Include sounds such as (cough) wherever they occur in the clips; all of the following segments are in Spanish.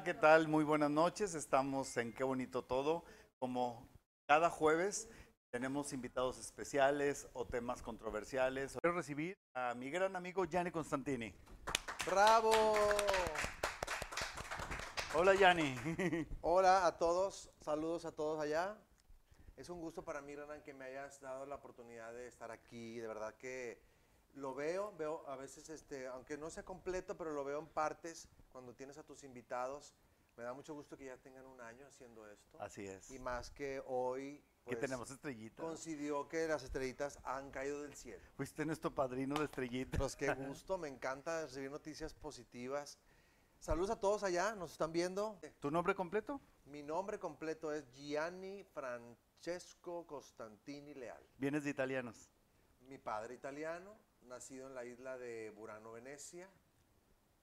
Hola, ¿qué tal? Muy buenas noches. Estamos en Qué Bonito Todo. Como cada jueves tenemos invitados especiales o temas controversiales. Quiero recibir a mi gran amigo Gianni Constantini. ¡Bravo! Hola Gianni. (laughs) Hola a todos, saludos a todos allá. Es un gusto para mí, Renan, que me hayas dado la oportunidad de estar aquí. De verdad que lo veo, veo a veces, este, aunque no sea completo, pero lo veo en partes cuando tienes a tus invitados. Me da mucho gusto que ya tengan un año haciendo esto. Así es. Y más que hoy, que pues, tenemos estrellitas. coincidió que las estrellitas han caído del cielo. Fuiste nuestro padrino de estrellitas. Pues qué (laughs) gusto, me encanta recibir noticias positivas. Saludos a todos allá, nos están viendo. ¿Tu nombre completo? Mi nombre completo es Gianni Francesco Costantini Leal. Vienes de italianos. Mi padre italiano, nacido en la isla de Burano, Venecia.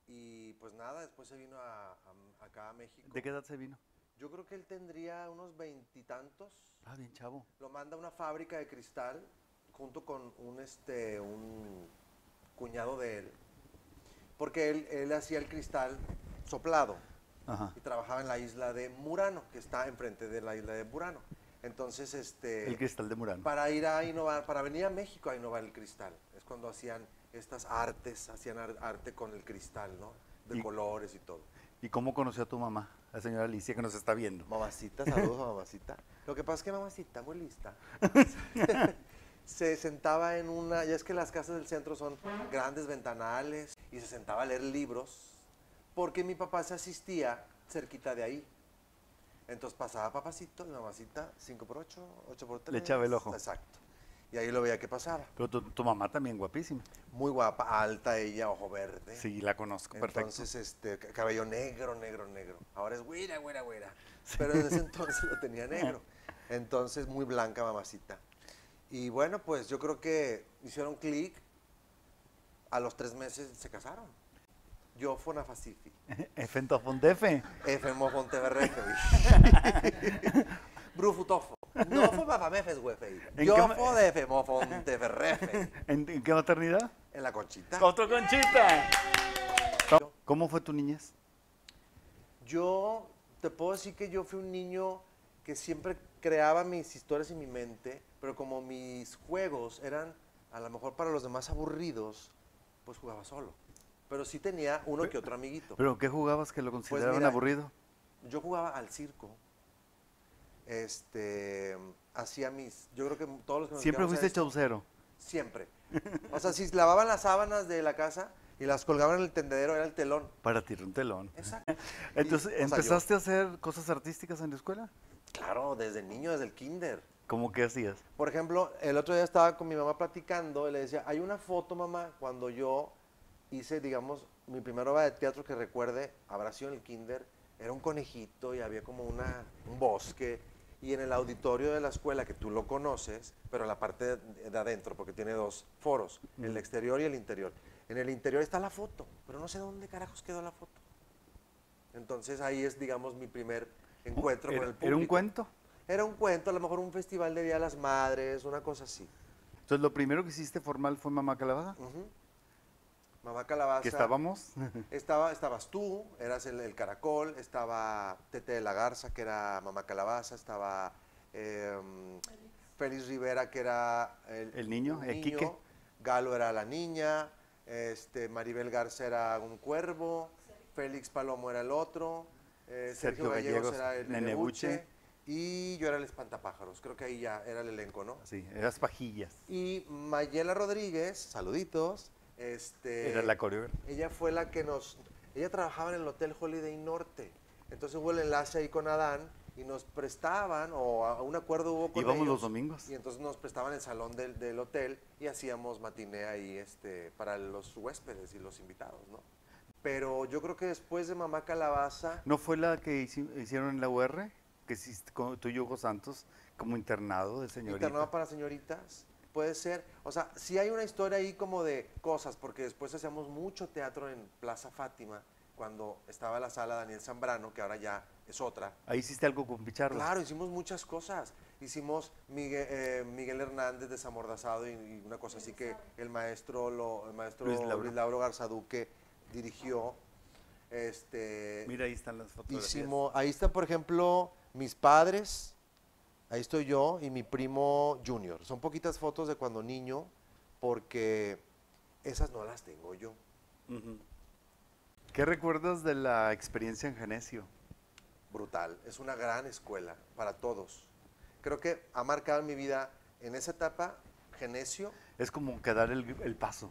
Y pues nada, después se vino a, a- acá a México. ¿De qué edad se vino? Yo creo que él tendría unos veintitantos. Ah, bien chavo. Lo manda a una fábrica de cristal junto con un, este, un cuñado de él. Porque él, él hacía el cristal soplado Ajá. y trabajaba en la isla de Murano, que está enfrente de la isla de Burano. Entonces, este, El cristal de Murano. para ir a innovar, para venir a México a innovar el cristal, es cuando hacían estas artes, hacían ar- arte con el cristal, ¿no? De Y- colores y todo. ¿Y cómo conoció a tu mamá, la señora Alicia, que nos está viendo? Mamacita, saludos a mamacita. Lo que pasa es que mamacita, muy lista. (laughs) se sentaba en una, ya es que las casas del centro son grandes ventanales y se sentaba a leer libros porque mi papá se asistía cerquita de ahí. Entonces pasaba papacito y mamacita 5 por 8, 8 por 3. Le echaba el ojo. Exacto. Y ahí lo veía que pasaba. Pero tu, tu mamá también guapísima. Muy guapa, alta ella, ojo verde. Sí, la conozco, perfecto. Entonces, este, ca- cabello negro, negro, negro. Ahora es güera, güera, güera. Pero desde ese entonces (laughs) lo tenía negro. Entonces, muy blanca, mamacita. Y bueno, pues yo creo que hicieron clic. A los tres meses se casaron. Yo fue una Facifi. Efentofondefe. (laughs) F Monteverrefe. (laughs) Brufutofo. No fue papamefes, güey. ¿En Yo fue de F Monteverrefe. (laughs) ¿En, qué maternidad? En la conchita. ¡Otro conchita! ¿Cómo- ¿Cómo fue tu niñez? Yo te puedo decir que yo fui un niño que siempre creaba mis historias en mi mente, pero como mis juegos eran a lo mejor para los demás aburridos, pues jugaba solo. Pero sí tenía uno que otro amiguito. ¿Pero qué jugabas que lo consideraban Pues mira, aburrido? Yo jugaba al circo. Este, hacía mis, yo creo que todos los que nos Siempre fuiste chaucero. Siempre. O sea, si lavaban las sábanas de la casa y las colgaban en el tendedero, era el telón. Para tirar un telón. Exacto. (laughs) Entonces, Y, o sea, yo- ¿empezaste a hacer cosas artísticas en la escuela? claro, desde niño, desde el kinder. ¿Cómo que hacías? Por ejemplo, el otro día estaba con mi mamá platicando y le decía, hay una foto, mamá, cuando yo hice, digamos, mi primera obra de teatro que recuerde, habrá sido en el kinder, era un conejito y había como una, un bosque. Y en el auditorio de la escuela, que tú lo conoces, pero la parte de, de adentro, porque tiene dos foros, el Mm. exterior y el interior. En el interior está la foto, pero no sé dónde carajos quedó la foto. Entonces ahí es, digamos, mi primer encuentro ¿Era, con el público. era un cuento? Era un cuento, a lo mejor un festival de Día de las Madres, una cosa así. Entonces, lo primero que hiciste formal fue Mamá Calabaza. Ujú. Mamá Calabaza. Que estábamos. (laughs) Estaba, estabas tú, eras el, el caracol, estaba Tete de la Garza, que era Mamá Calabaza, estaba em, Félix Rivera, que era el, El niño, un el Quique. Galo era la niña, este, Maribel Garza era un cuervo, Félix Palomo era el otro, eh, Sergio Sergio, Gallegos, Gallegos, era el Nenebuche. Nenebuche, y yo era el espantapájaros. Creo que ahí ya era el elenco, ¿no? Sí, eras pajillas. Y Mayela Rodríguez, saluditos. Este, Era la coreógrafa. ella fue la que nos... Ella trabajaba en el Hotel Holiday Norte. Entonces hubo el enlace ahí con Adán y nos prestaban, o a un acuerdo hubo con Íbamos ellos, los domingos. Y entonces nos prestaban el salón del, del hotel y hacíamos matiné ahí este, para los huéspedes y los invitados, ¿no? Pero yo creo que después de Mamá Calabaza, ¿No fue la que hici- hicieron en la UR? Que hiciste tú y Hugo Santos como internado de señorita. internado para señoritas, puede ser. O sea, sí hay una historia ahí como de cosas, porque después hacíamos mucho teatro en Plaza Fátima, cuando estaba la sala Daniel Zambrano, que ahora ya es otra. Ahí hiciste algo con Pichardo. Claro, hicimos muchas cosas. Hicimos Miguel, eh, Miguel Hernández desamordazado y, y una cosa así que el maestro, lo, el maestro Luis Luis Lauro. Lauro, Garzaduque dirigió. Este, Mira, ahí están las fotografías. hicimos, ahí están, por ejemplo, mis padres, ahí estoy yo y mi primo Junior. Son poquitas fotos de cuando niño, porque esas no las tengo yo. ¿Qué recuerdas de la experiencia en Genesio? brutal. Es una gran escuela para todos. Creo que ha marcado mi vida en esa etapa, Genesio. Es como que dar el, el paso.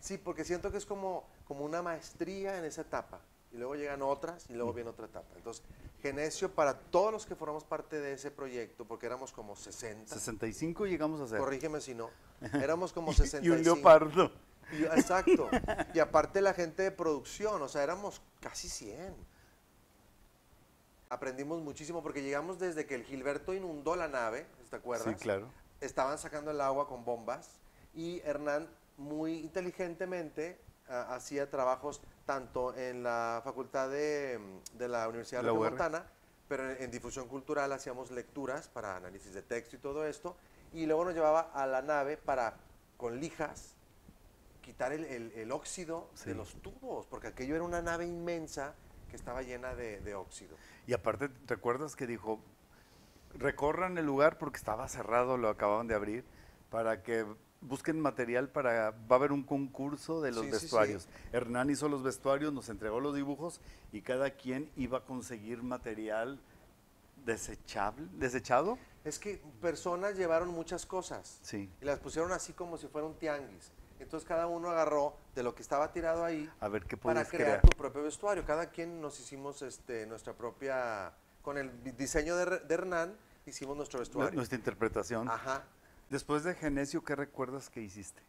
Sí, porque siento que es como, como una maestría en esa etapa. Y luego llegan otras y luego viene otra etapa. Entonces, Genesio, para todos los que formamos parte de ese proyecto, porque éramos como 60, 65 llegamos a ser. corrígeme si no, (laughs) éramos como Y 65. un leopardo. Y- exacto. Y aparte la gente de producción, o sea, éramos casi 100. Aprendimos muchísimo porque llegamos desde que el Gilberto inundó la nave, ¿te acuerdas? Sí, claro. Estaban sacando el agua con bombas y Hernán muy inteligentemente ah, hacía trabajos tanto en la facultad de, mm, de la Universidad de La. Montana, pero en, en difusión cultural hacíamos lecturas para análisis de texto y todo esto, y luego nos llevaba a la nave para, con lijas, quitar el, el- el óxido Sí. de los tubos, porque aquello era una nave inmensa que estaba llena de, de óxido. Y aparte, ¿te acuerdas que dijo, recorran el lugar porque estaba cerrado, lo acababan de abrir, para que busquen material para, va a haber un concurso de los Sí, sí, sí. vestuarios. Hernán hizo los vestuarios, nos entregó los dibujos y cada quien iba a conseguir material desechable, desechado. Es que personas llevaron muchas cosas. Sí. y las pusieron así como si fuera un tianguis. Entonces cada uno agarró de lo que estaba tirado ahí A ver qué para crear crear. tu propio vestuario. Cada quien nos hicimos este, nuestra propia, con el diseño de, de Hernán, hicimos nuestro Nu- vestuario. Nuestra interpretación. Ajá. Después de Genesio, ¿qué recuerdas que hiciste?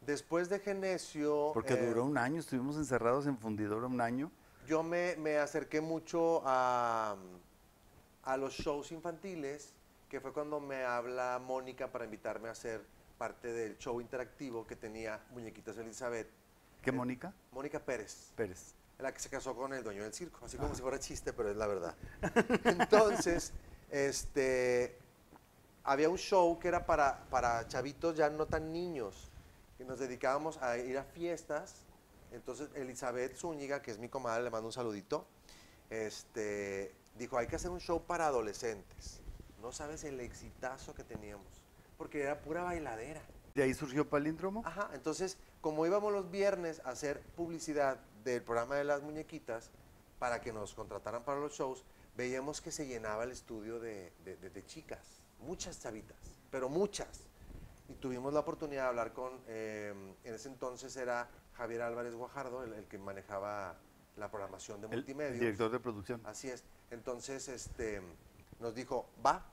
Después de Genesio, Porque eh, duró un año, estuvimos encerrados en fundidora un año. yo me, me acerqué mucho a, a los shows infantiles, que fue cuando me habla Mónica para invitarme a ser parte del show interactivo que tenía Muñequitas Elizabeth. ¿Qué, Eh, Mónica? Mónica Pérez. Pérez. la que se casó con el dueño del circo, así como si fuera chiste, pero es la verdad. (laughs) Entonces, este, había un show que era para, para chavitos ya no tan niños, que nos dedicábamos a ir a fiestas. Entonces, Elizabeth Zúñiga, que es mi comadre, le mando un saludito, este, dijo, hay que hacer un show para adolescentes. No sabes el exitazo que teníamos, porque era pura bailadera. ¿De ahí surgió Palíndromo? Ajá, entonces, como íbamos los viernes a hacer publicidad del programa de las muñequitas para que nos contrataran para los shows, veíamos que se llenaba el estudio de, de- de- de chicas, muchas chavitas, pero muchas. Y tuvimos la oportunidad de hablar con, eh, en ese entonces era Javier Álvarez Guajardo, el, el que manejaba la programación de el multimedia. director de producción. Así es. Entonces, este, nos dijo, va,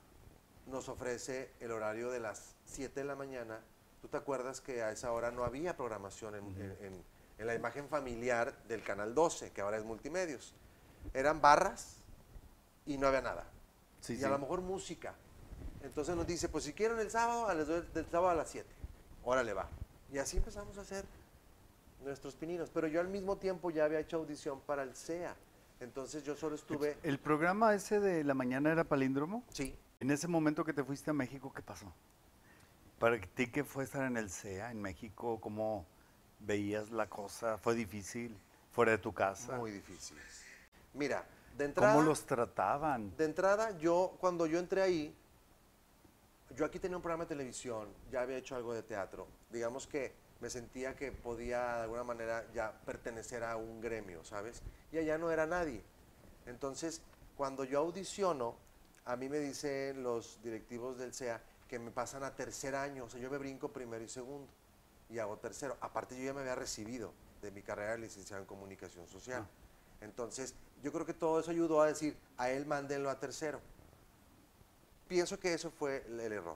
nos ofrece el horario de las 7 de la mañana. ¿Tú te acuerdas que a esa hora no había programación en, en- en- en la imagen familiar del Canal 12, que ahora es Multimedios? Eran barras y no había nada. Sí, y sí. a lo mejor música. Entonces nos dice, pues si quieren el sábado, a las doy del sábado a las 7. Órale, va. Y así empezamos a hacer nuestros pininos. Pero yo al mismo tiempo ya había hecho audición para el CEA. Entonces yo solo estuve... ¿El programa ese de la mañana era Palíndromo? Sí, En ese momento que te fuiste a México, ¿qué pasó? Para ti, ¿qué fue estar en el CEA en México? ¿Cómo veías la cosa? ¿Fue difícil? ¿Fuera de tu casa? Muy difícil. Mira, de entrada, ¿Cómo los trataban? de entrada, yo, cuando yo entré ahí, yo aquí tenía un programa de televisión, ya había hecho algo de teatro. Digamos que me sentía que podía de alguna manera ya pertenecer a un gremio, ¿sabes? Y allá no era nadie. Entonces, cuando yo audiciono, a mí me dicen los directivos del CEA que me pasan a tercer año, o sea, yo me brinco primero y segundo y hago tercero. Aparte, yo ya me había recibido de mi carrera de licenciado en comunicación social. Ah. Entonces, yo creo que todo eso ayudó a decir, a él mándenlo a tercero. Pienso que eso fue el, el error.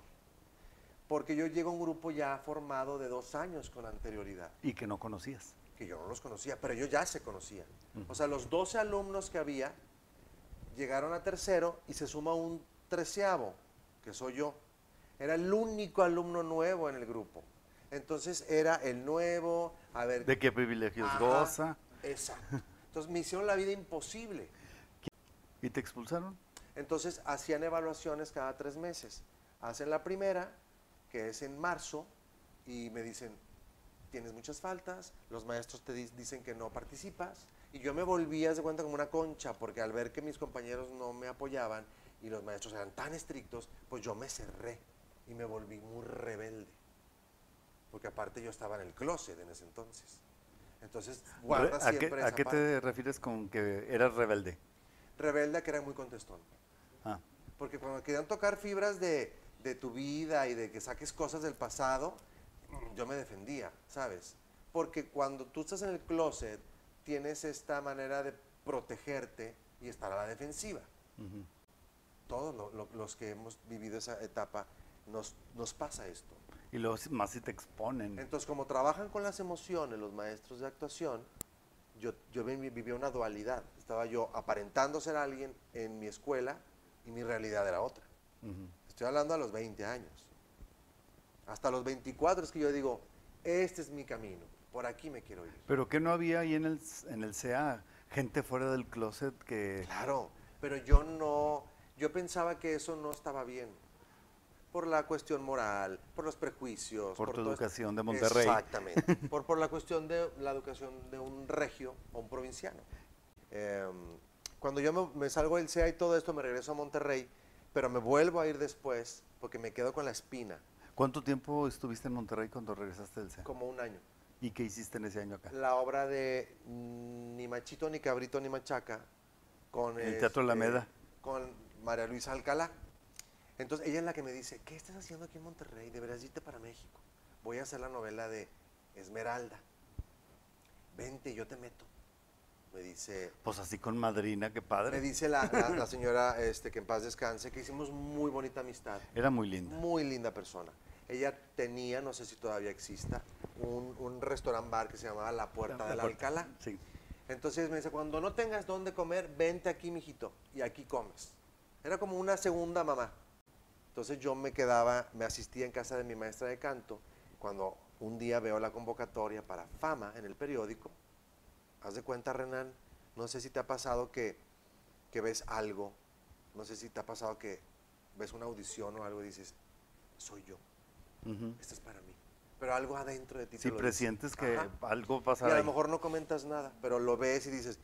Porque yo llego a un grupo ya formado de dos años con anterioridad, Y que no conocías. que yo no los conocía, pero ellos ya se conocían. O sea, los 12 alumnos que había llegaron a tercero y se suma un treceavo, que soy yo. Era el único alumno nuevo en el grupo. Entonces era el nuevo, a ver, ¿De qué privilegios Ajá. goza? Exacto. Entonces me hicieron la vida imposible. ¿Y te expulsaron? Entonces hacían evaluaciones cada tres meses. Hacen la primera, que es en marzo, y me dicen, tienes muchas faltas, los maestros te di- dicen que no participas, Y yo me volví, haz de cuenta, como una concha, porque al ver que mis compañeros no me apoyaban y los maestros eran tan estrictos, pues yo me cerré y me volví muy rebelde. Porque aparte yo estaba en el closet en ese entonces. Entonces, guarda ¿A qué, siempre a esa qué parte. te refieres con que eras rebelde? Rebelde a que era muy contestón. Ah, Porque cuando querían tocar fibras de, de tu vida y de que saques cosas del pasado, yo me defendía, ¿sabes? Porque cuando tú estás en el closet, tienes esta manera de protegerte y estar a la defensiva. Todos lo- lo- los que hemos vivido esa etapa nos, nos pasa esto. Y luego más si te exponen. Entonces, como trabajan con las emociones los maestros de actuación, yo, yo vi- vivía una dualidad. Estaba yo aparentando ser alguien en mi escuela y mi realidad era otra. Estoy hablando a los 20 años. Hasta los 24 es que yo digo, este es mi camino, por aquí me quiero ir. Pero que no había ahí en el, en el CA gente fuera del closet que... Claro, pero yo no, yo pensaba que eso no estaba bien. Por la cuestión moral, por los prejuicios. Por tu todo esto. educación de Monterrey. Exactamente. (laughs) por, por la cuestión de la educación de un regio o un provinciano. Em, cuando yo me, me salgo del CEA y todo esto, me regreso a Monterrey, pero me vuelvo a ir después porque me quedo con la espina, ¿Cuánto tiempo estuviste en Monterrey cuando regresaste del CA? como un año. ¿Y qué hiciste en ese año acá? la obra de mm, Ni Machito, ni Cabrito, ni Machaca con, el Teatro este, Alameda. con María Luisa Alcalá. Entonces ella es la que me dice, ¿qué estás haciendo aquí en Monterrey? Deberías irte para México. Voy a hacer la novela de Esmeralda. Vente, yo te meto. Me dice, Pues así con madrina, qué me padre. dice la, la- la (laughs) señora este, que en paz descanse, que hicimos muy bonita amistad. Era muy linda. Muy linda persona. Ella tenía, no sé si todavía exista, un, un restaurant bar que se llamaba La Puerta de la puerta. Alcalá. Sí. Entonces me dice, cuando no tengas dónde comer, vente aquí, mijito, y aquí comes. Era como una segunda mamá. Entonces yo me quedaba, me asistía en casa de mi maestra de canto. Cuando un día veo la convocatoria para fama en el periódico, haz de cuenta, Renan, no sé si te ha pasado que, que ves algo, no sé si te ha pasado que ves una audición o algo y dices, soy yo, Ujú. esto es para mí. Pero algo adentro de ti. Si dice. presientes que Ajá. algo Y pasa a ahí. lo mejor no comentas nada, pero lo ves y dices,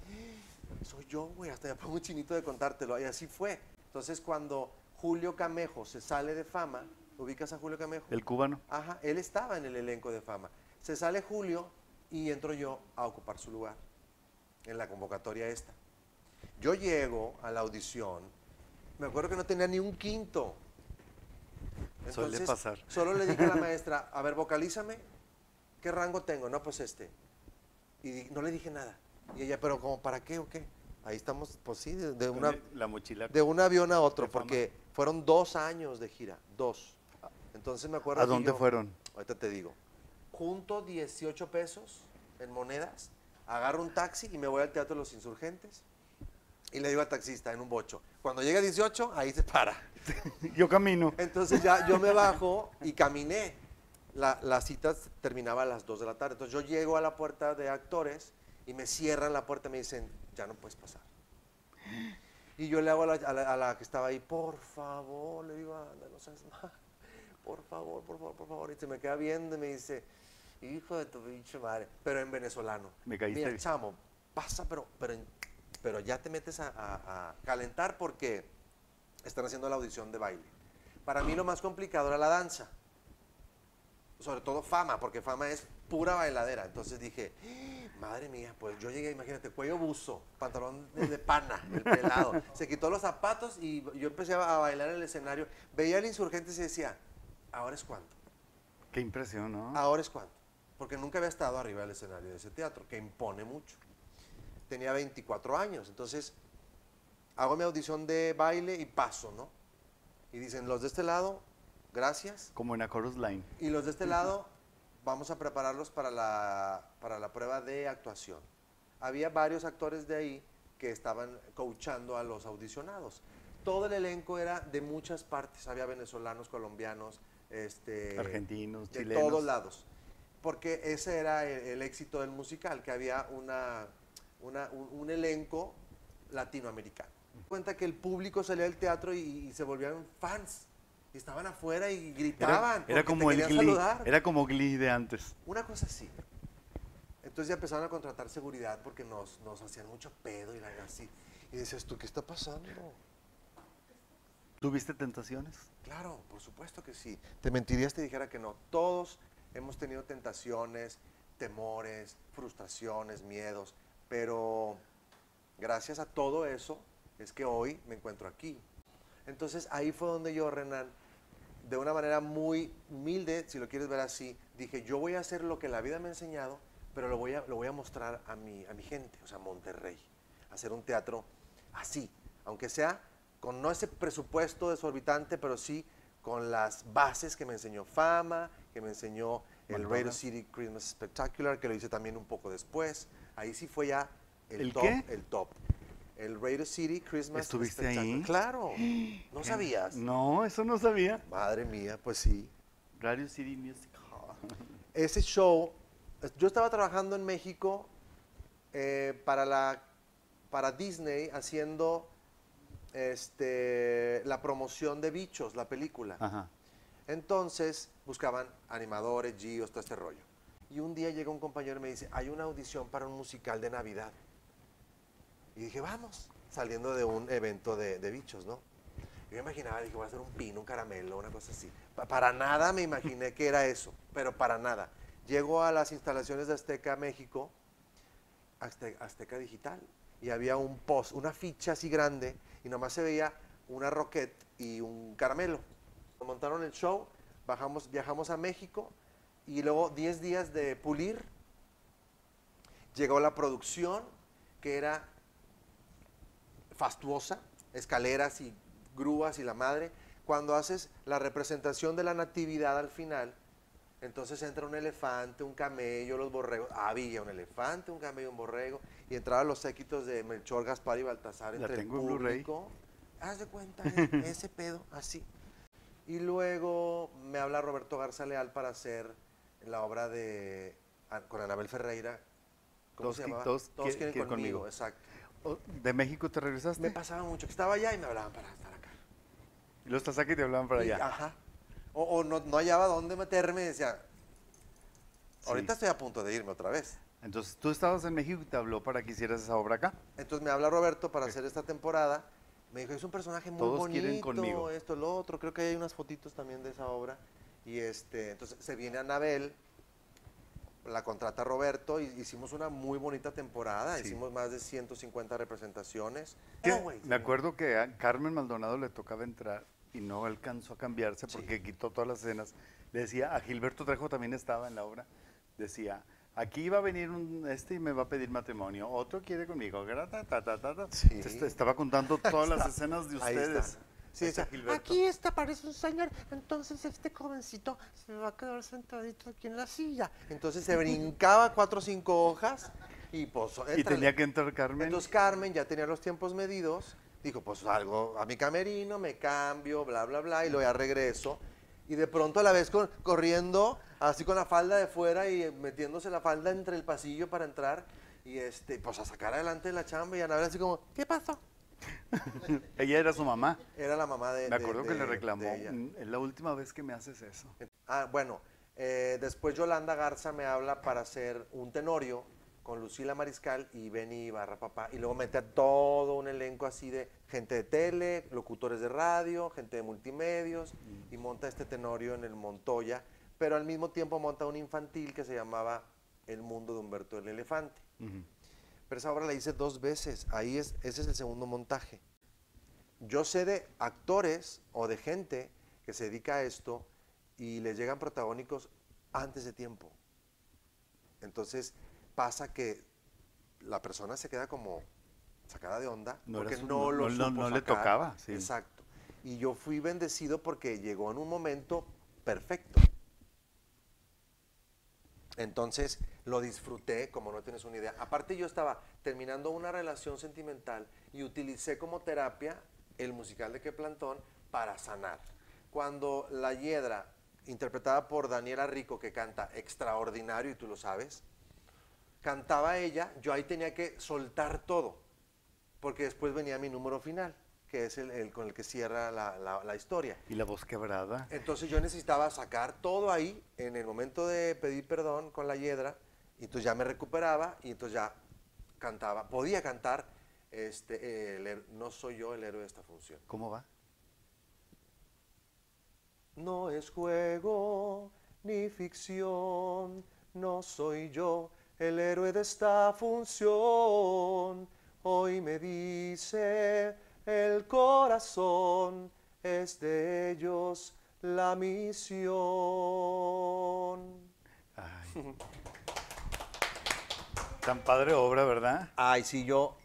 "Ah, soy yo, güey, hasta me pongo un chinito de contártelo. Y así fue. Entonces cuando Julio Camejo se sale de fama, ¿ubicas a Julio Camejo? El cubano. Ajá, él estaba en el elenco de fama. Se sale Julio y entro yo a ocupar su lugar en la convocatoria esta. Yo llego a la audición, me acuerdo que no tenía ni un quinto. Suele pasar. Solo le dije a la maestra, (laughs) a ver, vocalízame, ¿qué rango tengo? No, pues este. Y no le dije nada. Y ella, pero como para qué o qué? Ahí estamos, pues sí, de, una, la mochila. de un avión a otro, fama. Fueron dos años de gira, dos. Entonces me acuerdo ¿A dónde yo- fueron? Ahorita te digo. Junto 18 pesos en monedas, agarro un taxi y me voy al Teatro de los Insurgentes. Y le digo al taxista en un bocho, cuando llega a 18, ahí se para. (laughs) Yo camino. Entonces ya yo me bajo y caminé. La, la cita terminaba a las 2 de la tarde. Entonces yo llego a la puerta de actores y me cierran la puerta y me dicen, ya no puedes pasar. Y yo le hago a la, a la- a la que estaba ahí, por favor, le digo, anda, no seas mal. Por favor, por favor, por favor. Y se me queda viendo y me dice, hijo de tu pinche madre. Pero en venezolano. Me caíste Mira, chamo, pasa, pero, pero, pero ya te metes a, a- a calentar porque están haciendo la audición de baile. Para mí lo más complicado era la danza. Sobre todo fama, porque fama es pura bailadera. Entonces dije, "Ah, madre mía, pues yo llegué, imagínate, cuello buzo, pantalón de, pana, el pelado. Se quitó los zapatos y yo empecé a bailar en el escenario. Veía al insurgente y se decía, ahora es cuando. Qué impresión, ¿no? Ahora es cuando. Porque nunca había estado arriba del escenario de ese teatro, que impone mucho. Tenía 24 años, entonces hago mi audición de baile y paso, ¿no? Y dicen, los de este lado, gracias. Como en a Chorus Line. Y los de este lado, vamos a prepararlos para la, para la prueba de actuación. Había varios actores de ahí que estaban coachando a los audicionados. Todo el elenco era de muchas partes. Había venezolanos, colombianos, este, Argentinos, de chilenos. todos lados. Porque ese era el, el éxito del musical, que había una, una- un, un elenco latinoamericano. Cuenta que el público salía del teatro y, y se volvían fans. Y estaban afuera y gritaban. Era, como el Glee. saludar. Era como Glee de antes. Una cosa así. Entonces ya empezaron a contratar seguridad porque nos, nos hacían mucho pedo y la- así. Y decías tú, ¿qué está pasando? ¿Tuviste tentaciones? Claro, por supuesto que sí. Te mentiría si te dijera que no. Todos hemos tenido tentaciones, temores, frustraciones, miedos, pero gracias a todo eso es que hoy me encuentro aquí. Entonces ahí fue donde yo, Renan, de una manera muy humilde, si lo quieres ver así, dije, yo voy a hacer lo que la vida me ha enseñado, pero lo voy a, lo voy a mostrar a mi, a mi gente, o sea, Monterrey. Hacer un teatro así, aunque sea con no ese presupuesto desorbitante, pero sí con las bases que me enseñó Fama, que me enseñó el. Radio City Christmas Spectacular, que lo hice también un poco después. Ahí sí fue ya el, ¿El top, qué? el top. El Radio City Christmas ¿Estuviste ahí? Claro. ¿No sabías? No, eso no sabía. Madre mía, pues sí. Radio City Music Hall. (laughs) Ese show, yo estaba trabajando en México eh, para, la, para Disney haciendo este, la promoción de Bichos, la película. Ajá. Entonces buscaban animadores, Gios, todo este rollo. Y un día llega un compañero y me dice, hay una audición para un musical de Navidad. Y dije, vamos, saliendo de un evento de, de bichos, ¿no? Yo me imaginaba, dije, voy a hacer un pino, un caramelo, una cosa así. Pa- para nada me imaginé que era eso, pero para nada. Llego a las instalaciones de Azteca México, Azte- Azteca Digital, y había un post, una ficha así grande, y nomás se veía una roquette y un caramelo. Montaron el show, bajamos, viajamos a México, y luego 10 días de pulir, llegó la producción, que era fastuosa, escaleras y grúas y la madre. Cuando haces la representación de la natividad al final, entonces entra un elefante, un camello, los borregos. Había un elefante, un camello, un borrego. Y entraban los séquitos de Melchor, Gaspar y Baltasar La entre el tengo en Blu-ray. público. Haz de cuenta, eh, (laughs) ese pedo, así. Y luego me habla Roberto Garza Leal para hacer la obra de ah, con Anabel Ferreira. ¿Cómo Todos se llamaba? todos Todos qui- quieren quieren conmigo, conmigo. exacto. Oh, ¿De México te regresaste? Me pasaba mucho que estaba allá y me hablaban para estar acá. Y los estás aquí y te hablaban para Y- allá. ajá. O, o no, no hallaba dónde meterme y decía, Sí. ahorita estoy a punto de irme otra vez. Entonces tú estabas en México y te habló para que hicieras esa obra acá. Entonces me habla Roberto para hacer esta temporada. Me dijo, es un personaje muy Todos bonito, quieren conmigo. esto, lo otro. Creo que hay unas fotitos también de esa obra. Y este, entonces se viene Anabel, la contrata Roberto y hicimos una muy bonita temporada. Sí. Hicimos más de 150 representaciones. Oh, me acuerdo que a Carmen Maldonado le tocaba entrar y no alcanzó a cambiarse Sí. porque quitó todas las escenas. Le decía, a Gilberto Trejo también estaba en la obra, decía, aquí va a venir un este y me va a pedir matrimonio, otro quiere conmigo. ta, ta, ta. Sí. Estaba contando todas las escenas de ustedes. Sí, está. Aquí está, parece un señor. Entonces este jovencito se va a quedar sentadito aquí en la silla. Entonces se brincaba cuatro o cinco hojas y pues... Y tenía que entrar Carmen. Entonces Carmen ya tenía los tiempos medidos. Dijo, pues salgo a mi camerino, me cambio, bla, bla, bla, y luego ya regreso. Y de pronto a la vez con- corriendo, así con la falda de fuera y metiéndose la falda entre el pasillo para entrar. Y este, pues a sacar adelante la chamba y a ver así como, ¿qué pasó? (laughs) Ella era su mamá. Era la mamá de. Me de- acuerdo que de- le reclamó. "Mm, es la última vez que me haces eso. Ah, bueno, eh, después Yolanda Garza me habla para hacer un tenorio con Lucila Mariscal y Benny Barra Papá. Y luego mete a todo un elenco así de gente de tele, locutores de radio, gente de multimedios. Y monta este tenorio en el Montoya. Pero al mismo tiempo monta un infantil que se llamaba El mundo de Humberto el Elefante. Pero esa obra la hice dos veces. Ahí es, ese es el segundo montaje. Yo sé de actores o de gente que se dedica a esto y les llegan protagónicos antes de tiempo. Entonces pasa que la persona se queda como sacada de onda No porque su- no, lo no- no- supo no le tocaba, sí. Exacto. Y yo fui bendecido porque llegó en un momento perfecto. Entonces lo disfruté como no tienes una idea. Aparte yo estaba terminando una relación sentimental y utilicé como terapia el musical de Que Plantón para sanar. Cuando La Hiedra, interpretada por Daniela Rico, que canta extraordinario y tú lo sabes, cantaba ella, yo ahí tenía que soltar todo, porque después venía mi número final, que es el, el con el que cierra la, la- la historia. Y la voz quebrada. Entonces yo necesitaba sacar todo ahí en el momento de pedir perdón con la hiedra Y entonces ya me recuperaba y entonces ya cantaba, podía cantar, este, el no soy yo el héroe de esta función. ¿Cómo va? No es juego ni ficción, no soy yo el héroe de esta función. Hoy me dice el corazón, es de ellos la misión. Ay. Tan padre obra, ¿verdad? Ay, sí, yo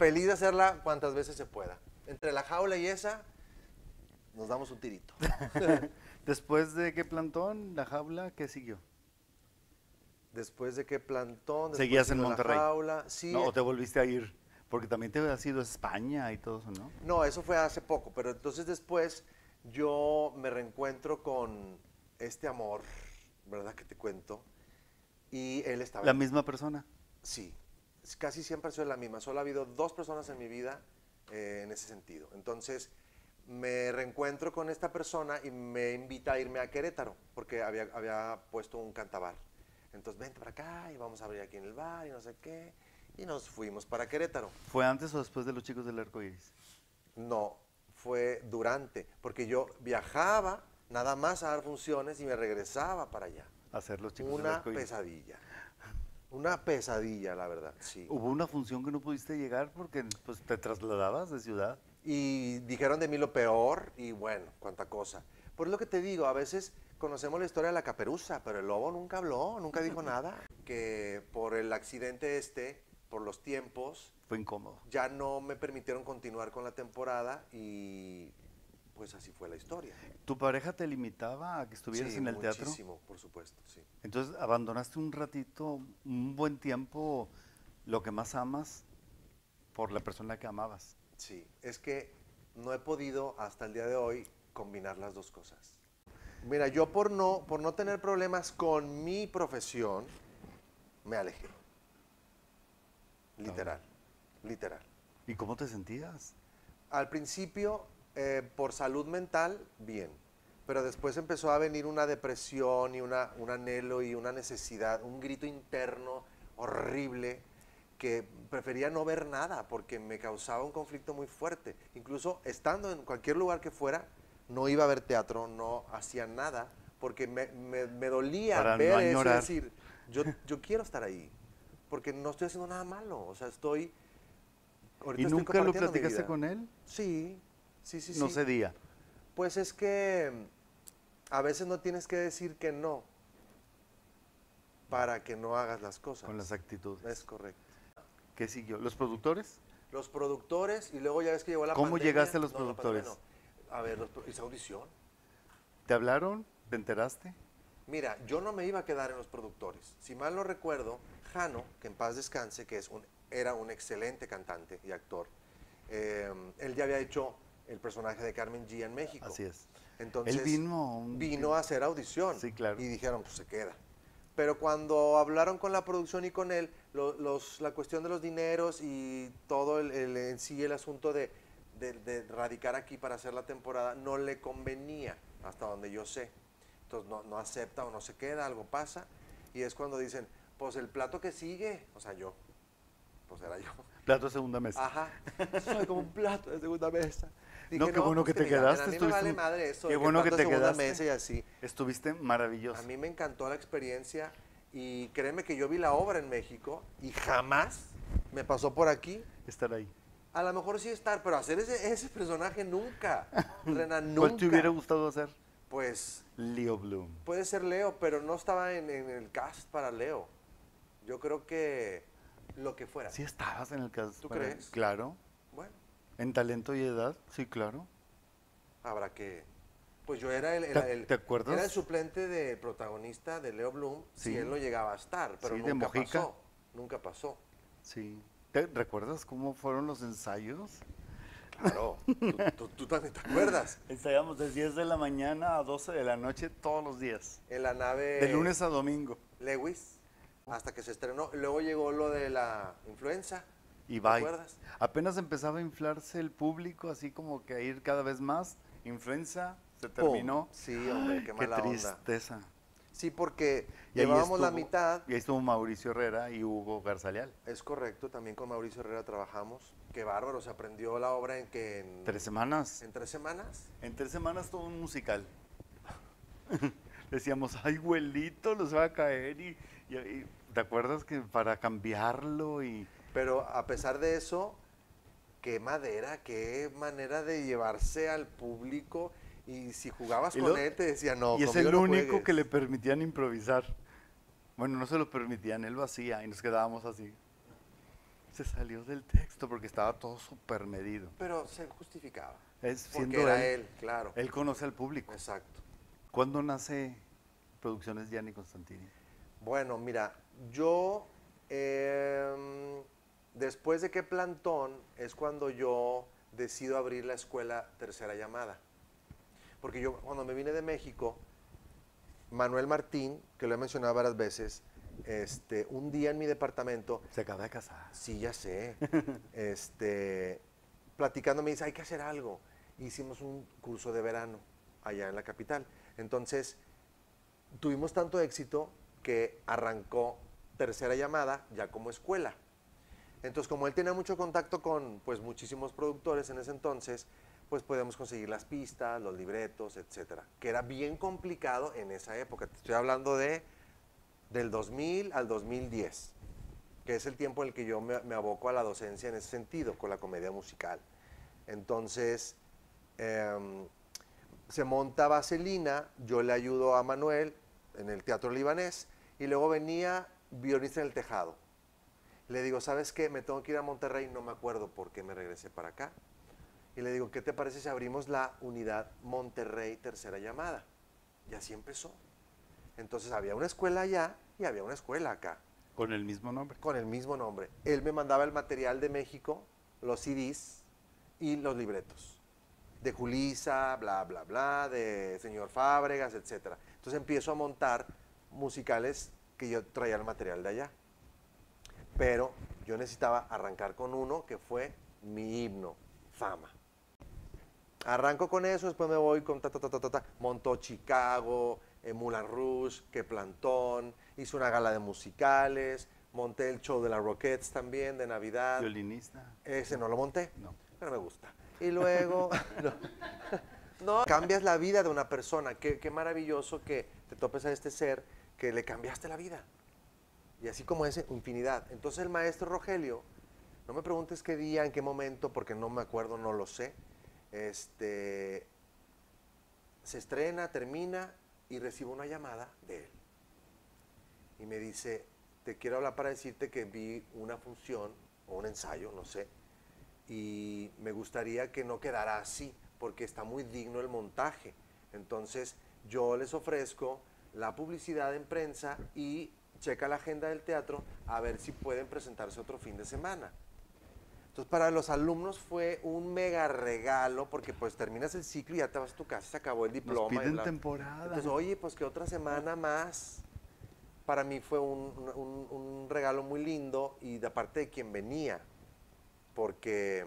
feliz de hacerla cuantas veces se pueda. Entre la jaula y esa, nos damos un tirito. (laughs) Después de qué plantón, la jaula, ¿qué siguió? Después de que plantón, después ¿Seguías en vino la Monterrey? jaula, sí. No, ¿O te volviste a ir? Porque también te has ido a España y todo eso, ¿no? No, eso fue hace poco, pero entonces después yo me reencuentro con este amor, ¿verdad? Que te cuento. Y él estaba... La misma persona. Sí, casi siempre ha sido la misma. Solo ha habido dos personas en mi vida eh, en ese sentido. Entonces me reencuentro con esta persona y me invita a irme a Querétaro, porque había, había puesto un cantabar. Entonces, vente para acá y vamos a abrir aquí en el bar y no sé qué. Y nos fuimos para Querétaro. ¿Fue antes o después de los chicos del arco iris? No, fue durante, porque yo viajaba nada más a dar funciones y me regresaba para allá. Hacer los chicos del Una iris. pesadilla. Una pesadilla, la verdad, sí. ¿Hubo una función que no pudiste llegar porque pues, te trasladabas de ciudad? Y dijeron de mí lo peor y bueno, cuánta cosa. Por lo que te digo, a veces conocemos la historia de la caperuza, pero el lobo nunca habló, nunca dijo (laughs) nada. Que por el accidente este, por los tiempos, Fue incómodo. ya no me permitieron continuar con la temporada y pues así fue la historia. ¿Tu pareja te limitaba a que estuvieras Sí, en el teatro? Muchísimo, por supuesto, sí. Entonces abandonaste un ratito, un buen tiempo, lo que más amas por la persona que amabas. Sí, es que no he podido hasta el día de hoy combinar las dos cosas. Mira, yo por no, por no tener problemas con mi profesión, me alejé. Literal, literal. ¿Y cómo te sentías? Al principio, eh, por salud mental, bien. Pero después empezó a venir una depresión y una, un anhelo y una necesidad, un grito interno horrible que prefería no ver nada porque me causaba un conflicto muy fuerte. Incluso estando en cualquier lugar que fuera, no iba a ver teatro, no hacía nada porque me, me- me dolía Para no ver eso decir, yo, yo quiero estar ahí porque no estoy haciendo nada malo. O sea, estoy... ¿Y nunca lo platicaste con él? Sí, sí, sí, no sí. cedía. Pues es que a veces no tienes que decir que no para que no hagas las cosas. con las actitudes. Es correcto. ¿Qué siguió? ¿Los productores? Los productores y luego ya ves que llegó la ¿Cómo pandemia. llegaste a los No, productores? no. A ver, los hice audición. ¿Te hablaron? ¿Te enteraste? Mira, yo no me iba a quedar en los productores. Si mal no recuerdo, Jano, que en paz descanse, que es un, era un excelente cantante y actor, eh, él ya había hecho el personaje de Carmen G en México. Así es. Entonces, Él vino un vino a hacer audición. Sí, claro. Y dijeron, pues se queda. Pero cuando hablaron con la producción y con él, lo- los, la cuestión de los dineros y todo el, el- en sí el asunto de, de- de radicar aquí para hacer la temporada no le convenía, hasta donde yo sé. Entonces no, no acepta o no se queda, algo pasa. Y es cuando dicen, pues el plato que sigue, o sea, yo, pues era yo. (laughs) Plato de segunda mesa. Ajá, (laughs) soy como un plato de segunda mesa. No, qué bueno que te quedaste, A mí me vale madre eso. qué bueno que te quedaste. mesa y así. Estuviste maravilloso. A mí me encantó la experiencia y créeme que yo vi la obra en México y jamás me pasó por aquí. Estar ahí. A lo mejor sí estar, pero hacer ese, ese personaje nunca. (laughs) Rena, nunca. ¿Cuál te hubiera gustado hacer? Pues Leo Bloom. puede ser Leo, pero no estaba en, en el cast para Leo. Yo creo que lo que fuera. Sí estabas en el caso. ¿Tú crees? Claro. Bueno, En talento y edad, sí, claro. habrá que... Pues yo era el, ¿Te- era el- te acuerdas? Era el suplente de protagonista de Leo Bloom si Sí. él no llegaba a estar, pero Sí, de nunca Mojica. pasó. Nunca pasó. Sí. ¿Te recuerdas cómo fueron los ensayos? Claro, tú, tú- tú también te acuerdas. (laughs) Ensayamos de 10 de la mañana a 12 de la noche todos los días. En la nave De lunes a domingo. Lewis, hasta que se estrenó. Luego llegó lo de la influenza. Y ¿Te acuerdas? Apenas empezaba a inflarse el público, así como que a ir cada vez más. Influenza, se ¡Pum! terminó. Sí, hombre, qué Qué mala onda. tristeza. Sí, porque Y llevábamos la mitad. Y ahí estuvo Mauricio Herrera y Hugo Garzaleal. Es correcto, también con Mauricio Herrera trabajamos. Qué bárbaro, se aprendió la obra en que en, Tres semanas. en tres semanas. En tres semanas todo un musical. (laughs) Decíamos, ay, güelito, los va a caer. Y, y- y- ¿te acuerdas que para cambiarlo y Pero a pesar de eso, qué madera, qué manera de llevarse al público. Y si jugabas Y con él, te decía, no, y es el no único juegues". que le permitían improvisar. Bueno, no se lo permitían, él lo hacía y nos quedábamos así. Se salió del texto porque estaba todo súper medido. Pero se justificaba. Es Porque siendo era él, él, claro. él conoce al público. Exacto. ¿Cuándo nace Producciones Gianni Constantini? Bueno, mira, yo em, después de que Plantón es cuando yo decido abrir la escuela Tercera Llamada. Porque yo cuando me vine de México, Manuel Martín, que lo he mencionado varias veces, este, un día en mi departamento, Se acaba de casar. sí, ya sé, (laughs) este, platicando me dice, hay que hacer algo. Hicimos un curso de verano allá en la capital. Entonces, tuvimos tanto éxito que arrancó tercera llamada ya como escuela. Entonces, como él tenía mucho contacto con pues muchísimos productores en ese entonces, pues podíamos conseguir las pistas, los libretos, etcétera, que era bien complicado en esa época. Estoy hablando de del 2000 al 2010, que es el tiempo en el que yo me, me aboco a la docencia en ese sentido, con la comedia musical. Entonces, em, se monta Vaselina, yo le ayudo a Manuel en el Teatro Libanés, y luego venía Violinista en el Tejado. Le digo, ¿sabes qué? Me tengo que ir a Monterrey, no me acuerdo por qué me regresé para acá. Y le digo, ¿qué te parece si abrimos la unidad Monterrey Tercera Llamada? Y así empezó. Entonces había una escuela allá y había una escuela acá, Con el mismo nombre. con el mismo nombre. Él me mandaba el material de México, los CDs y los libretos. De Julisa, bla, bla, bla, de Señor Fábregas, etc. Entonces empiezo a montar musicales que yo traía el material de allá. Pero yo necesitaba arrancar con uno que fue mi himno, Fama. Arranco con eso, después me voy con ta, ta, ta, ta, ta, ta. Montó Chicago, eh, Moulin Rouge, Que Plantón, hice una gala de musicales, monté el show de las Rockets también, de Navidad. Violinista. Ese no lo monté, No. pero me gusta. Y luego, (laughs) no, Cambias la vida de una persona. Qué, qué maravilloso que te topes a este ser que le cambiaste la vida. Y así como ese, infinidad. Entonces el maestro Rogelio, no me preguntes qué día, en qué momento, porque no me acuerdo, no lo sé. Este, se estrena, termina y recibo una llamada de él. Y me dice, te quiero hablar para decirte que vi una función o un ensayo, no sé, y me gustaría que no quedara así, porque está muy digno el montaje. Entonces yo les ofrezco la publicidad en prensa y checa la agenda del teatro a ver si pueden presentarse otro fin de semana. Entonces para los alumnos fue un mega regalo porque pues terminas el ciclo y ya te vas a tu casa, se acabó el diploma. Nos y piden temporada. Entonces, oye, pues que otra semana más. Para mí fue un, un- un regalo muy lindo y de parte de quien venía, porque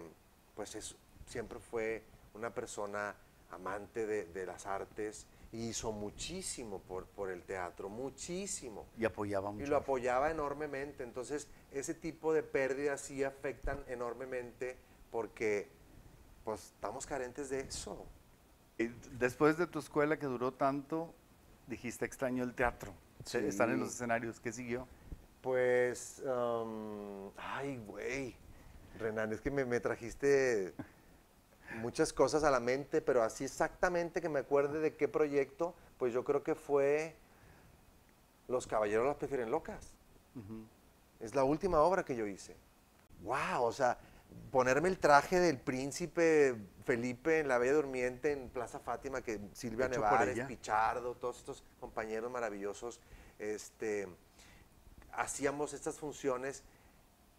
pues es, siempre fue una persona amante de, de las artes y hizo muchísimo por, por el teatro, muchísimo. y apoyaba mucho. Y lo apoyaba enormemente. Entonces, ese tipo de pérdidas sí afectan enormemente porque pues estamos carentes de eso. Y Después de tu escuela que duró tanto, dijiste extraño el teatro. Sí. Están en los escenarios. ¿Qué siguió? Pues, um, ay, güey. Renan, es que me, me trajiste muchas cosas a la mente, pero así exactamente que me acuerde de qué proyecto, pues yo creo que fue Los Caballeros las prefieren locas. Es la última obra que yo hice. ¡Wow! O sea, ponerme el traje del príncipe Felipe en La Bella Durmiente en Plaza Fátima, que Silvia Hecho Nevares. Pichardo, todos estos compañeros maravillosos, este, hacíamos estas funciones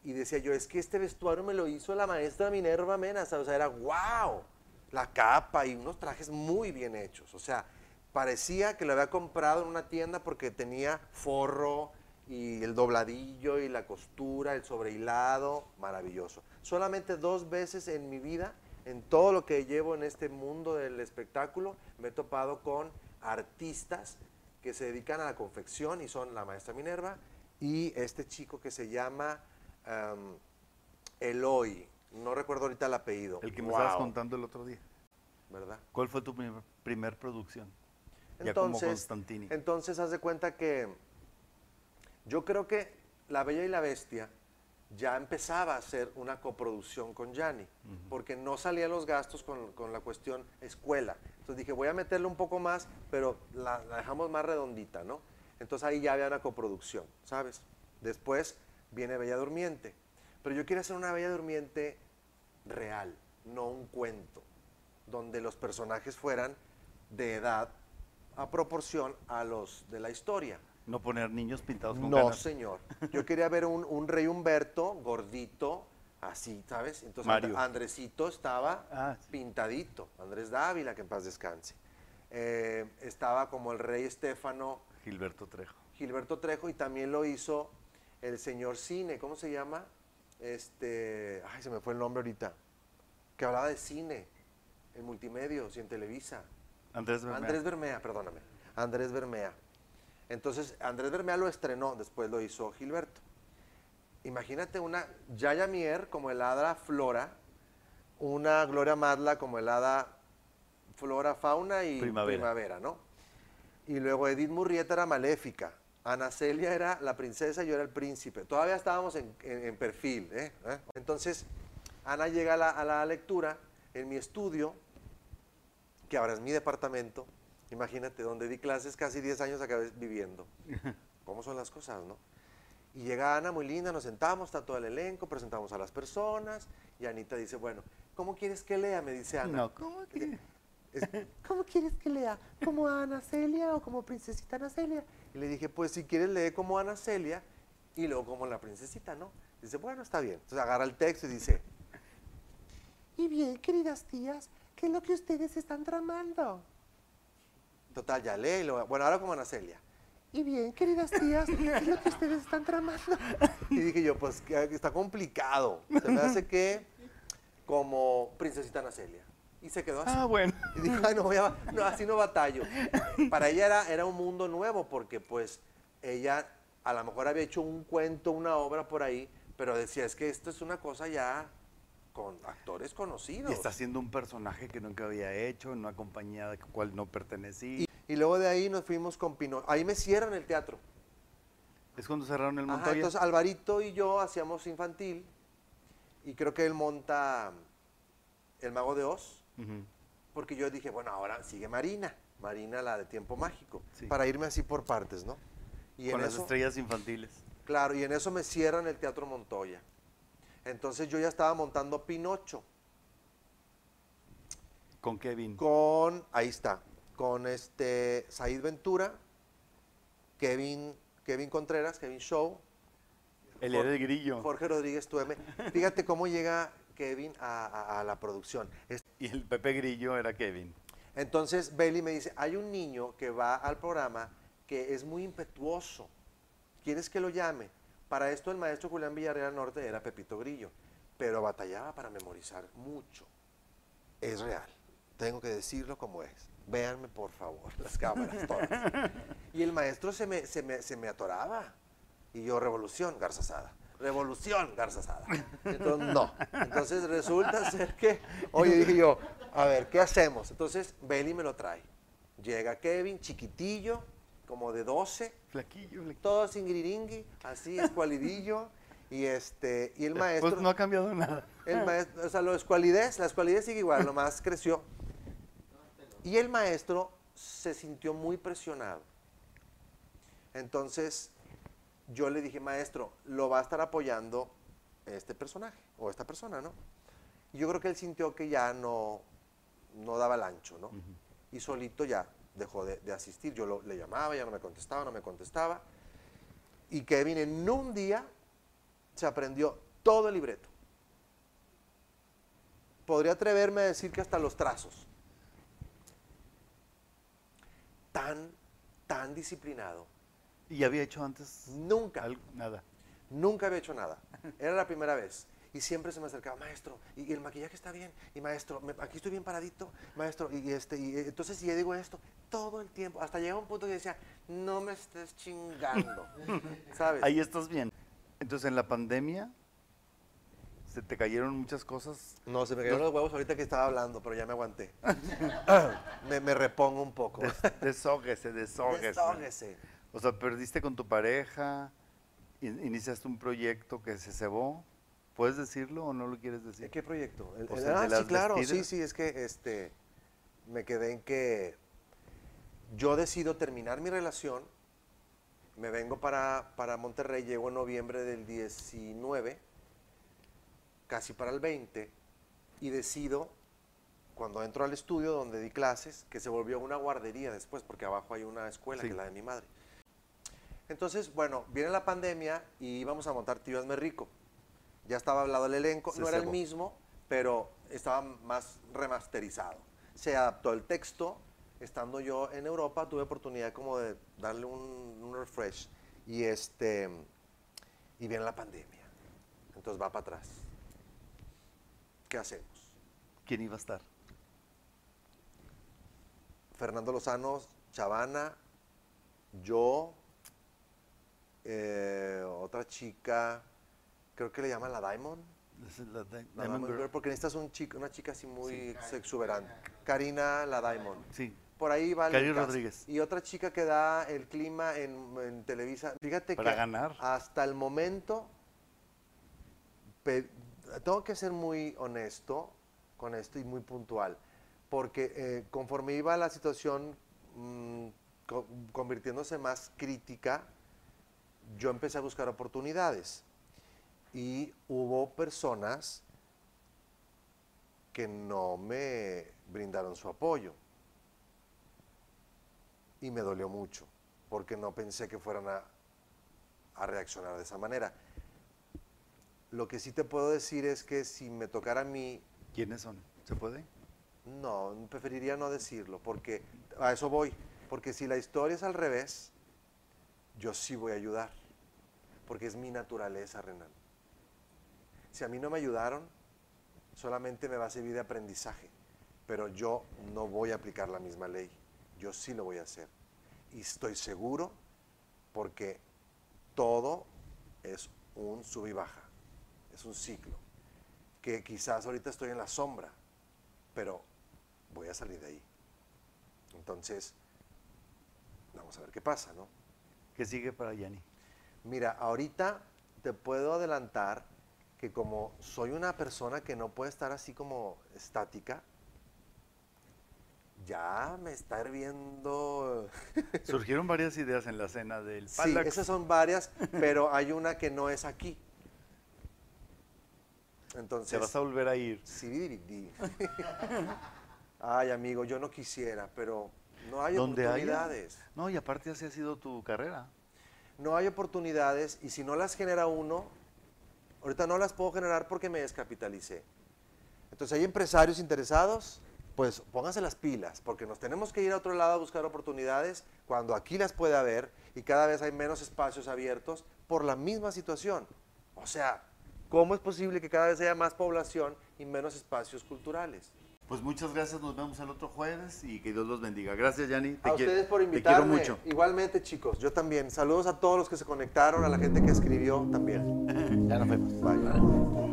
y decía yo, es que este vestuario me lo hizo la maestra Minerva Mena, o sea, era wow, la capa y unos trajes muy bien hechos, o sea, parecía que lo había comprado en una tienda porque tenía forro y el dobladillo y la costura, el sobrehilado, maravilloso. Solamente dos veces en mi vida, en todo lo que llevo en este mundo del espectáculo, me he topado con artistas que se dedican a la confección y son la maestra Minerva y este chico que se llama em, Eloy. No recuerdo ahorita el apellido. El que me estabas contando el otro día. ¿Verdad? ¿Cuál fue tu primer, primer producción? ya como Entonces, Constantini. entonces haz de cuenta que yo creo que La Bella y la Bestia ya empezaba a ser una coproducción con Gianni, porque no salían los gastos con, con la cuestión escuela. Entonces dije, voy a meterle un poco más, pero la, la dejamos más redondita, ¿no? Entonces ahí ya había una coproducción, ¿sabes? Después viene Bella Durmiente. Pero yo quiero hacer una Bella Durmiente real, no un cuento, donde los personajes fueran de edad a proporción a los de la historia. No poner niños pintados con No, canas. señor. (laughs) Yo quería ver un, un rey Humberto gordito, así, ¿sabes? Entonces Mario. Andresito estaba Ah, sí. pintadito, Andrés Dávila, que en paz descanse. Eh, estaba como el rey Estéfano Gilberto Trejo. Gilberto Trejo y también lo hizo el señor Cine, ¿cómo se llama? Este, ay, se me fue el nombre ahorita, que hablaba de cine en multimedios y en Televisa. Andrés Bermea. Andrés Bermea, perdóname. Andrés Bermea. Entonces, Andrés Bermea lo estrenó, después lo hizo Gilberto. Imagínate una Yaya Mier como el hada Flora, una Gloria Madla como el hada Flora Fauna y Primavera. Primavera, ¿no? Y luego Edith Murrieta era maléfica. Ana Celia era la princesa y yo era el príncipe. Todavía estábamos en, en- en perfil. ¿eh? ¿Eh? Entonces, Ana llega a la, a la lectura en mi estudio, que ahora es mi departamento. Imagínate, donde di clases casi 10 años acabé viviendo. (laughs) ¿Cómo son las cosas, no? Y llega Ana muy linda, nos sentamos, está todo el elenco, presentamos a las personas y Anita dice, bueno, ¿cómo quieres que lea? Me dice Ana. No, ¿cómo que? Es, (laughs) ¿Cómo quieres que lea? ¿Como Ana Celia o como princesita Ana Celia? Y le dije, pues si quieres lee como Ana Celia y luego como la princesita, ¿no? Dice, bueno, está bien. Entonces agarra el texto y dice, y bien, queridas tías, ¿qué es lo que ustedes están tramando? Total, ya lee. y luego, bueno, ahora como Ana Celia. Y bien, queridas tías, ¿qué es lo que ustedes están tramando? Y dije yo, pues está complicado. Se me hace que como princesita Ana Celia. Y se quedó así. Ah, bueno. Y dije, ay, no voy a, no, así no batallo. Para ella era, era un mundo nuevo porque pues ella a lo mejor había hecho un cuento, una obra por ahí, pero decía, es que esto es una cosa ya con actores conocidos. Y está haciendo un personaje que nunca había hecho en una compañía a la cual no pertenecí. Y, y luego de ahí nos fuimos con Pinocho. Ahí me cierran el teatro. es cuando cerraron el Ajá, Montoya. entonces Alvarito y yo hacíamos infantil y creo que él monta El Mago de Oz. Porque yo dije, bueno, ahora sigue Marina, Marina la de tiempo mágico, Sí. para irme así por partes, ¿no? Y Con en las eso, estrellas infantiles. claro, y en eso me cierran el Teatro Montoya. Entonces yo ya estaba montando Pinocho Con Kevin. con, ahí está, con este Said Ventura, Kevin, Kevin Contreras, Kevin Show, El Jor- era el grillo. Jorge Rodríguez Tueme. Fíjate cómo llega Kevin a, a- a la producción. Y el Pepe Grillo era Kevin. Entonces Bailey me dice, hay un niño que va al programa que es muy impetuoso. ¿Quieres que lo llame? Para esto el maestro Julián Villarreal Norte era Pepito Grillo, pero batallaba para memorizar mucho. Es real, tengo que decirlo como es. Véanme por favor, (laughs) las cámaras todas. Y el maestro se me, se me, se me atoraba. Y yo, revolución, Garza Sada. Revolución, Garza Sada. Entonces, no. Entonces resulta ser que, oye, dije yo, a ver, ¿qué hacemos? Entonces, Beli me lo trae. Llega Kevin, chiquitillo, como de 12, Flaquillo, flaquillo. todo sin griringui, así, escualidillo. Y, este, y el maestro... Pues no ha cambiado nada. El maestro, o sea, la escualidez, la escualidez sigue igual, nomás creció. Y el maestro se sintió muy presionado. Entonces, yo le dije, maestro, lo va a estar apoyando este personaje o esta persona, ¿no? Y yo creo que él sintió que ya no, no daba el ancho, ¿no? Y solito ya dejó de, de asistir. Yo lo- le llamaba, ya no me contestaba, no me contestaba. Y Kevin en un día se aprendió todo el libreto. Podría atreverme a decir que hasta los trazos. Tan, tan disciplinado. ¿Y había hecho antes Nunca, algo? Nada. nunca había hecho nada. (laughs) Era la primera vez. Y siempre se me acercaba, maestro, y, y el maquillaje está bien, y maestro, me- aquí estoy bien paradito, maestro, y, este, y entonces si yo digo esto, todo el tiempo, hasta llegaba un punto que decía, no me estés chingando, (laughs) ¿sabes? Ahí estás bien. Entonces, en la pandemia, se te cayeron muchas cosas. No, se me cayeron los huevos ahorita que estaba hablando, pero ya me aguanté. (laughs) (coughs) me, me repongo un poco. Des- desóguese, desóguese. Desóguese. O sea, perdiste con tu pareja, in- iniciaste un proyecto que se cebó. ¿Puedes decirlo o no lo quieres decir? ¿Qué proyecto? El- el- el de ah, sí, claro, sí, sí, es que este, me quedé en que yo decido terminar mi relación, me vengo para, para Monterrey, llego en noviembre del 19, casi para el 20, y decido, cuando entro al estudio donde di clases, que se volvió una guardería después, porque abajo hay una escuela, Sí. que es la de mi madre. Entonces, bueno, viene la pandemia y íbamos a montar Tío Hazme Rico. Ya estaba hablado el elenco, Se no era el mismo, pero estaba más remasterizado. Se adaptó el texto. Estando yo en Europa, tuve oportunidad como de darle un, un refresh. Y este y viene la pandemia. Entonces va para atrás. ¿Qué hacemos? ¿Quién iba a estar? Fernando Lozano, Chavana, yo, eh, otra chica, creo que le llaman la Diamond. La Di- La Diamond Diamond Girl. Girl, porque necesitas un chico, una chica así muy exuberante. Karina, la Diamond. Sí. Por ahí va caso. Rodríguez. Y otra chica que da el clima en, en Televisa. Fíjate Para que ganar. hasta el momento pe- tengo que ser muy honesto con esto y muy puntual, porque eh, conforme iba la situación mm, co- convirtiéndose más crítica, yo empecé a buscar oportunidades y hubo personas que no me brindaron su apoyo y me dolió mucho porque no pensé que fueran a, a reaccionar de esa manera. Lo que sí te puedo decir es que si me tocara a mí, ¿Quiénes son? ¿Se puede? no, preferiría no decirlo, porque a eso voy. Porque si la historia es al revés, yo sí voy a ayudar, porque es mi naturaleza, Renan. Si a mí no me ayudaron, solamente me va a servir de aprendizaje, pero yo no voy a aplicar la misma ley, yo sí lo voy a hacer. Y estoy seguro porque todo es un sub y baja, es un ciclo, que quizás ahorita estoy en la sombra, pero voy a salir de ahí. Entonces, vamos a ver qué pasa, ¿no? ¿Qué sigue para Yanni? Mira, ahorita te puedo adelantar que como soy una persona que no puede estar así como estática, ya me está hirviendo. (laughs) Surgieron varias ideas en la cena del Sí, Palax. esas son varias, pero hay una que no es aquí. Te Entonces, vas a volver a ir. sí. (laughs) Ay, amigo, yo no quisiera, pero no hay Donde haya. oportunidades. No, y aparte así ha sido tu carrera. No hay oportunidades y si no las genera uno, ahorita no las puedo generar porque me descapitalicé. Entonces hay empresarios interesados, pues pónganse las pilas, porque nos tenemos que ir a otro lado a buscar oportunidades cuando aquí las puede haber y cada vez hay menos espacios abiertos por la misma situación. O sea, ¿cómo es posible que cada vez haya más población y menos espacios culturales? Pues muchas gracias, nos vemos el otro jueves y que Dios los bendiga. Gracias, Yanni. Te a ustedes por Te invitarme. quiero mucho. Igualmente, chicos, yo también. Saludos a todos los que se conectaron, a la gente que escribió también. (laughs) Ya nos vemos. Bye.